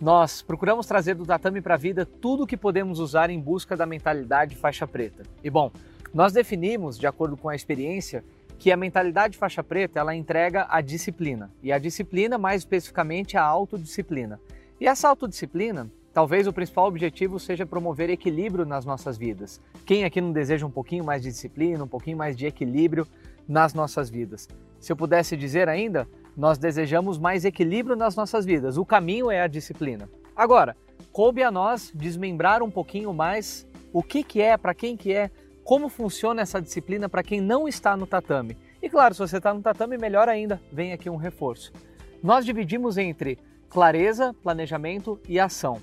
nós procuramos trazer do tatame para a vida tudo o que podemos usar em busca da mentalidade faixa preta. E bom, nós definimos, de acordo com a experiência, que a mentalidade faixa preta ela entrega a disciplina e a disciplina mais especificamente a autodisciplina. E essa autodisciplina, talvez o principal objetivo seja promover equilíbrio nas nossas vidas. Quem aqui não deseja um pouquinho mais de disciplina, um pouquinho mais de equilíbrio nas nossas vidas? Se eu pudesse dizer ainda, nós desejamos mais equilíbrio nas nossas vidas. O caminho é a disciplina. Agora, coube a nós desmembrar um pouquinho mais o que, que é, para quem que é, como funciona essa disciplina para quem não está no tatame. E claro, se você está no tatame, melhor ainda, vem aqui um reforço. Nós dividimos entre clareza, planejamento e ação.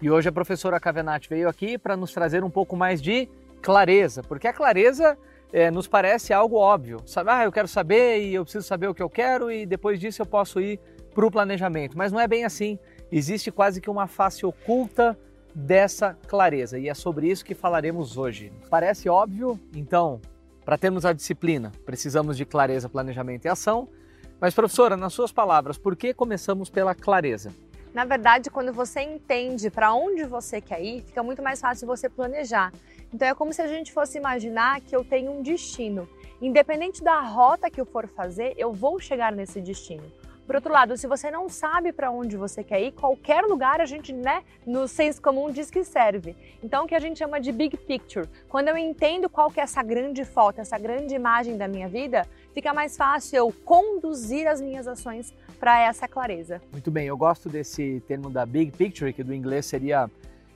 E hoje a professora Cavenati veio aqui para nos trazer um pouco mais de clareza, porque a clareza é, nos parece algo óbvio. Sabe, ah, eu quero saber e eu preciso saber o que eu quero e depois disso eu posso ir para o planejamento. Mas não é bem assim. Existe quase que uma face oculta dessa clareza e é sobre isso que falaremos hoje. Parece óbvio? Então, para termos a disciplina, precisamos de clareza, planejamento e ação. Mas, professora, nas suas palavras, por que começamos pela clareza? Na verdade, quando você entende para onde você quer ir, fica muito mais fácil você planejar. Então é como se a gente fosse imaginar que eu tenho um destino. Independente da rota que eu for fazer, eu vou chegar nesse destino. Por outro lado, se você não sabe para onde você quer ir, qualquer lugar a gente, né, no senso comum diz que serve. Então, o que a gente chama de big picture. Quando eu entendo qual que é essa grande foto, essa grande imagem da minha vida, fica mais fácil eu conduzir as minhas ações para essa clareza. Muito bem, eu gosto desse termo da big picture, que do inglês seria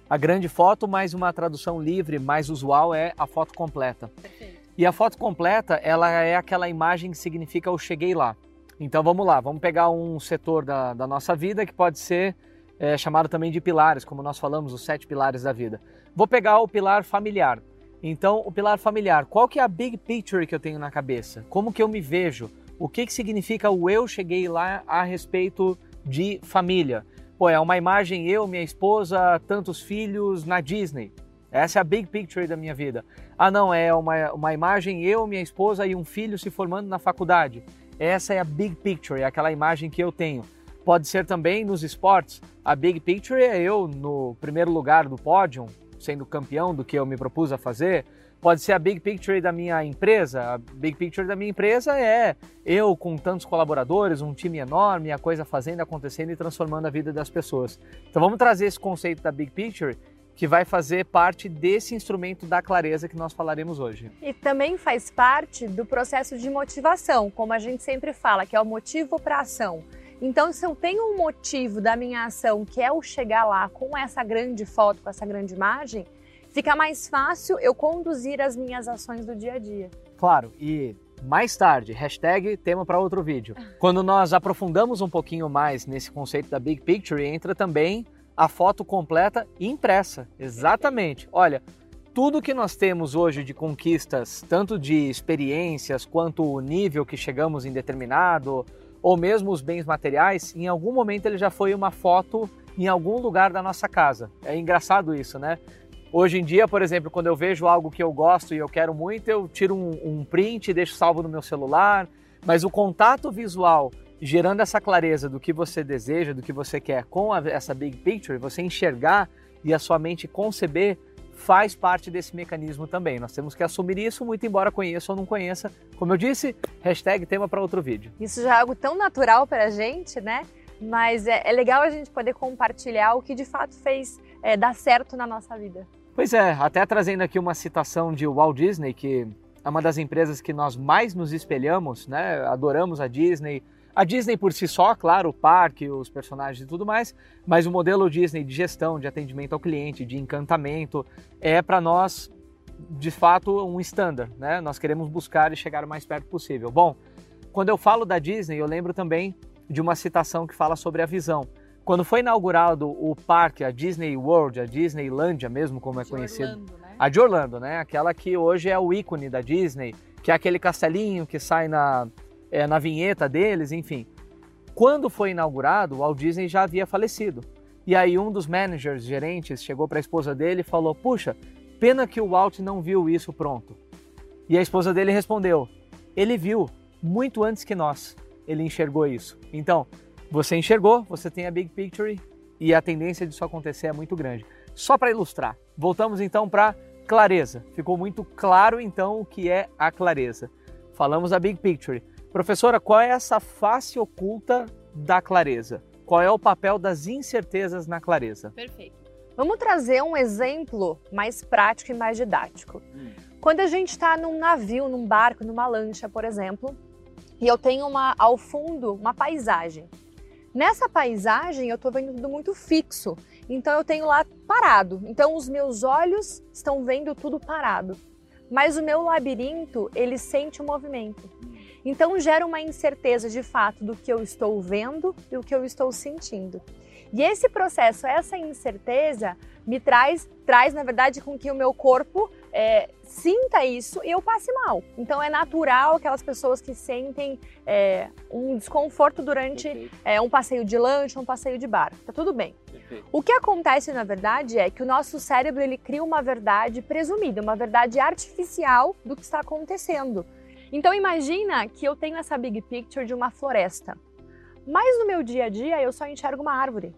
a grande foto, mas uma tradução livre mais usual é a foto completa. Perfeito. E a foto completa, ela é aquela imagem que significa eu cheguei lá. Então vamos lá, vamos pegar um setor da, da nossa vida que pode ser é, chamado também de pilares, como nós falamos, os sete pilares da vida. Vou pegar o pilar familiar. Então, o pilar familiar, qual que é a big picture que eu tenho na cabeça? Como que eu me vejo? O que, que significa o eu cheguei lá a respeito de família? Pô, é uma imagem eu, minha esposa, tantos filhos na Disney. Essa é a big picture da minha vida. Ah, não, é uma, uma imagem eu, minha esposa e um filho se formando na faculdade. Essa é a big picture, é aquela imagem que eu tenho. Pode ser também nos esportes. A big picture é eu no primeiro lugar do pódio, sendo campeão do que eu me propus a fazer. Pode ser a big picture da minha empresa. A big picture da minha empresa é eu com tantos colaboradores, um time enorme, a coisa fazendo, acontecendo e transformando a vida das pessoas. Então vamos trazer esse conceito da big picture que vai fazer parte desse instrumento da clareza que nós falaremos hoje. E também faz parte do processo de motivação, como a gente sempre fala, que é o motivo para ação. Então, se eu tenho um motivo da minha ação, que é o chegar lá com essa grande foto, com essa grande imagem, fica mais fácil eu conduzir as minhas ações do dia a dia. Claro, e mais tarde, hashtag tema para outro vídeo. Quando nós aprofundamos um pouquinho mais nesse conceito da Big Picture, entra também a foto completa impressa. Exatamente. Olha, tudo que nós temos hoje de conquistas, tanto de experiências quanto o nível que chegamos em determinado, ou mesmo os bens materiais, em algum momento ele já foi uma foto em algum lugar da nossa casa. É engraçado isso, né? Hoje em dia, por exemplo, quando eu vejo algo que eu gosto e eu quero muito, eu tiro um, um print e deixo salvo no meu celular. Mas o contato visual, gerando essa clareza do que você deseja, do que você quer com a, essa big picture, você enxergar e a sua mente conceber, faz parte desse mecanismo também. Nós temos que assumir isso, muito embora conheça ou não conheça. Como eu disse, hashtag tema para outro vídeo. Isso já é algo tão natural para a gente, né? Mas é, é, legal a gente poder compartilhar o que de fato fez é, dar certo na nossa vida. Pois é, até trazendo aqui uma citação de Walt Disney, que é uma das empresas que nós mais nos espelhamos, né? Adoramos a Disney. A Disney por si só, claro, o parque, os personagens e tudo mais, mas o modelo Disney de gestão, de atendimento ao cliente, de encantamento, é para nós, de fato, um standard, né? Nós queremos buscar e chegar o mais perto possível. Bom, quando eu falo da Disney, eu lembro também de uma citação que fala sobre a visão. Quando foi inaugurado o parque, a Disney World, a Disneylandia mesmo, como é de conhecido. Orlando, né? A de Orlando, né? Aquela que hoje é o ícone da Disney, que é aquele castelinho que sai na, é, na vinheta deles, enfim. Quando foi inaugurado, o Walt Disney já havia falecido. E aí um dos managers, gerentes, chegou para a esposa dele e falou: Puxa, pena que o Walt não viu isso pronto. E a esposa dele respondeu: Ele viu muito antes que nós. Ele enxergou isso. Então, você enxergou, você tem a big picture, e a tendência disso acontecer é muito grande. Só para ilustrar, voltamos então para clareza. Ficou muito claro então o que é a clareza. Falamos da big picture. Professora, qual é essa face oculta da clareza? Qual é o papel das incertezas na clareza? Perfeito. Vamos trazer um exemplo mais prático e mais didático. Hum. Quando a gente está num navio, num barco, numa lancha, por exemplo, e eu tenho uma, ao fundo uma paisagem. Nessa paisagem eu estou vendo tudo muito fixo, então eu tenho lá parado. Então os meus olhos estão vendo tudo parado, mas o meu labirinto ele sente o movimento. Então gera uma incerteza de fato do que eu estou vendo e o que eu estou sentindo. E esse processo, essa incerteza, me traz, traz na verdade com que o meu corpo é, sinta isso e eu passe mal. Então é natural aquelas pessoas que sentem é, um desconforto durante é, um passeio de lanche, um passeio de bar. Tá tudo bem. O que acontece na verdade é que o nosso cérebro ele cria uma verdade presumida, uma verdade artificial do que está acontecendo. Então imagina que eu tenho essa big picture de uma floresta. Mas no meu dia a dia eu só enxergo uma árvore.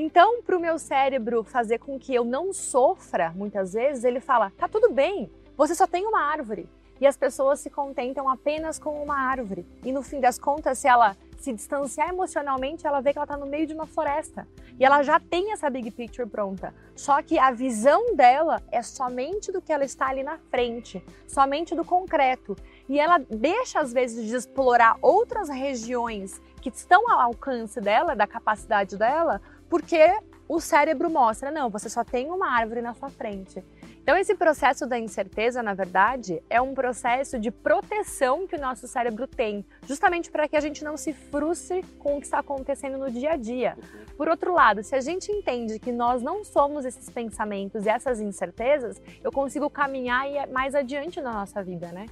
Então, para o meu cérebro fazer com que eu não sofra, muitas vezes, ele fala: tá tudo bem, você só tem uma árvore. E as pessoas se contentam apenas com uma árvore. E no fim das contas, se ela se distanciar emocionalmente, ela vê que ela está no meio de uma floresta. E ela já tem essa big picture pronta. Só que a visão dela é somente do que ela está ali na frente, somente do concreto. E ela deixa, às vezes, de explorar outras regiões que estão ao alcance dela, da capacidade dela, porque o cérebro mostra, não, você só tem uma árvore na sua frente. Então, esse processo da incerteza, na verdade, é um processo de proteção que o nosso cérebro tem, justamente para que a gente não se frustre com o que está acontecendo no dia a dia. Por outro lado, se a gente entende que nós não somos esses pensamentos e essas incertezas, eu consigo caminhar mais adiante na nossa vida, né?